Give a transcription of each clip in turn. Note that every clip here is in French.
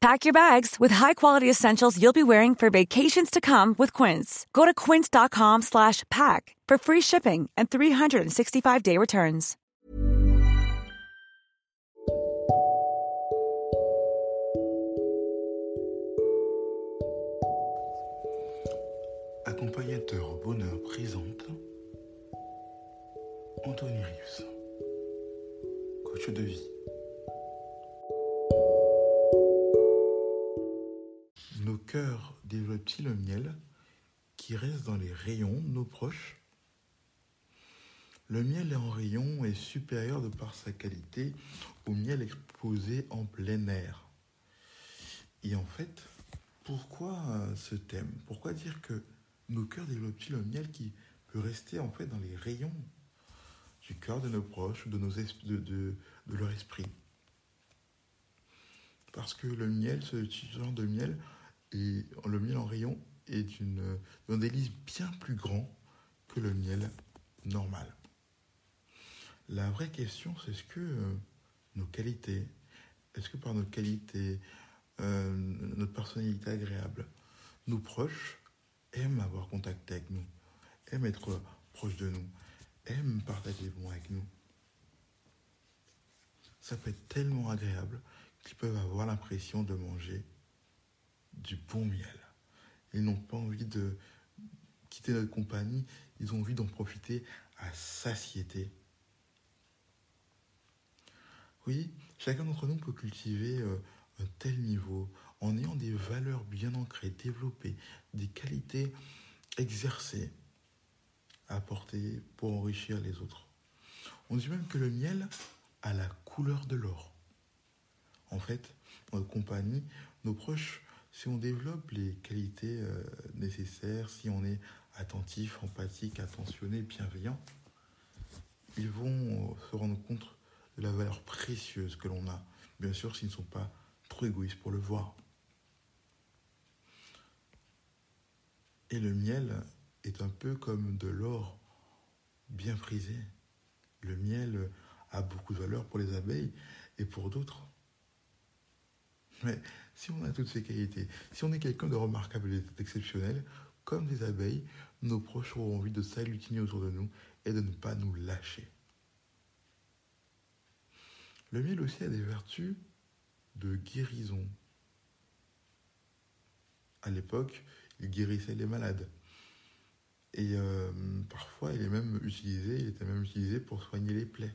Pack your bags with high-quality essentials you'll be wearing for vacations to come with Quince. Go to quince.com slash pack for free shipping and 365-day returns. Accompagnateur bonheur présente Anthony Rius, coach de vie. Nos cœurs développent-ils le miel qui reste dans les rayons de nos proches. Le miel en rayon est supérieur de par sa qualité au miel exposé en plein air. Et en fait, pourquoi euh, ce thème? Pourquoi dire que nos cœurs développent-ils le miel qui peut rester en fait dans les rayons du cœur de nos proches, de, nos de, de leur esprit? Parce que le miel, ce genre de miel, et le miel en rayon est d'un délice bien plus grand que le miel normal. La vraie question, c'est est-ce que euh, nos qualités, est-ce que par nos qualités, euh, notre personnalité agréable, nos proches aiment avoir contact avec nous, aiment être proches de nous, aiment partager des moments avec nous? Ça peut être tellement agréable qu'ils peuvent avoir l'impression de manger du bon miel. Ils n'ont pas envie de quitter notre compagnie, ils ont envie d'en profiter à satiété. Oui, chacun d'entre nous peut cultiver euh, un tel niveau en ayant des valeurs bien ancrées, développées, des qualités exercées, à apporter pour enrichir les autres. On dit même que le miel a la couleur de l'or. En fait, notre compagnie, nos proches si on développe les qualités euh, nécessaires, si on est attentif, empathique, attentionné, bienveillant, ils vont euh, se rendre compte de la valeur précieuse que l'on a. Bien sûr, s'ils ne sont pas trop égoïstes pour le voir. Et le miel est un peu comme de l'or bien prisé. Le miel a beaucoup de valeur pour les abeilles et pour d'autres. Mais si on a toutes ces qualités, si on est quelqu'un de remarquable et d'exceptionnel, comme des abeilles, nos proches auront envie de s'agglutiner autour de nous et de ne pas nous lâcher. Le miel aussi a des vertus de guérison. À l'époque, il guérissait les malades. Et euh, parfois, il est même utilisé, il était même utilisé pour soigner les plaies.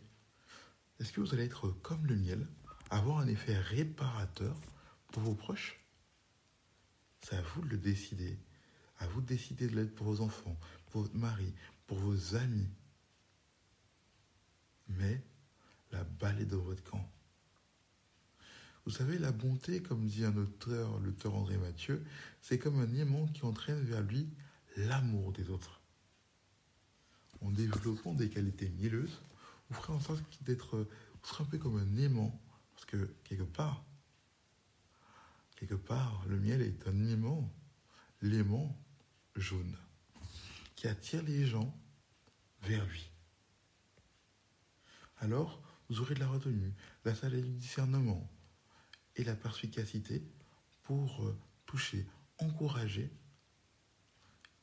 Est-ce que vous allez être comme le miel, avoir un effet réparateur pour vos proches C'est à vous de le décider. À vous de décider de l'être pour vos enfants, pour votre mari, pour vos amis. Mais la balle est dans votre camp. Vous savez, la bonté, comme dit un auteur, l'auteur André Mathieu, c'est comme un aimant qui entraîne vers lui l'amour des autres. En développant des qualités mielleuses, vous ferez en sorte d'être, vous serez un peu comme un aimant, parce que quelque part, quelque part, le miel est un aimant, l'aimant jaune, qui attire les gens vers lui. Alors, vous aurez de la retenue, la salle du discernement et la perspicacité pour euh, toucher, encourager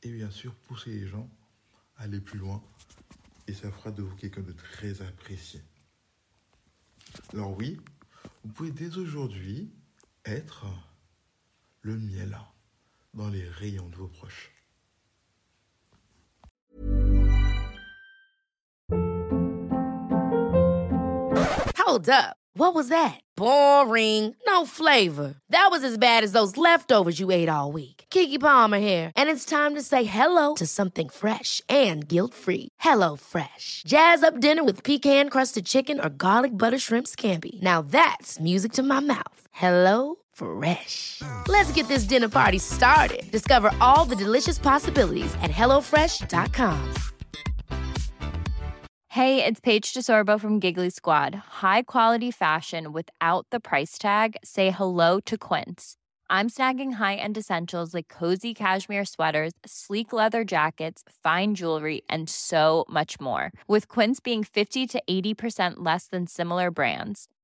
et bien sûr pousser les gens à aller plus loin et ça fera de vous quelqu'un de très apprécié. Alors oui, vous pouvez dès aujourd'hui être le miel dans les rayons de vos proches. Hold up. What was that? Boring. No flavor. That was as bad as those leftovers you ate all week. Kiki Palmer here, and it's time to say hello to something fresh and guilt-free. Hello Fresh. Jazz up dinner with pecan-crusted chicken or garlic butter shrimp scampi. Now that's music to my mouth. Hello Fresh. Let's get this dinner party started. Discover all the delicious possibilities at hellofresh.com. Hey, it's Paige DeSorbo from Giggly Squad. High quality fashion without the price tag. Say hello to Quince. I'm snagging high-end essentials like cozy cashmere sweaters, sleek leather jackets, fine jewelry, and so much more. With Quince being 50 to 80% less than similar brands.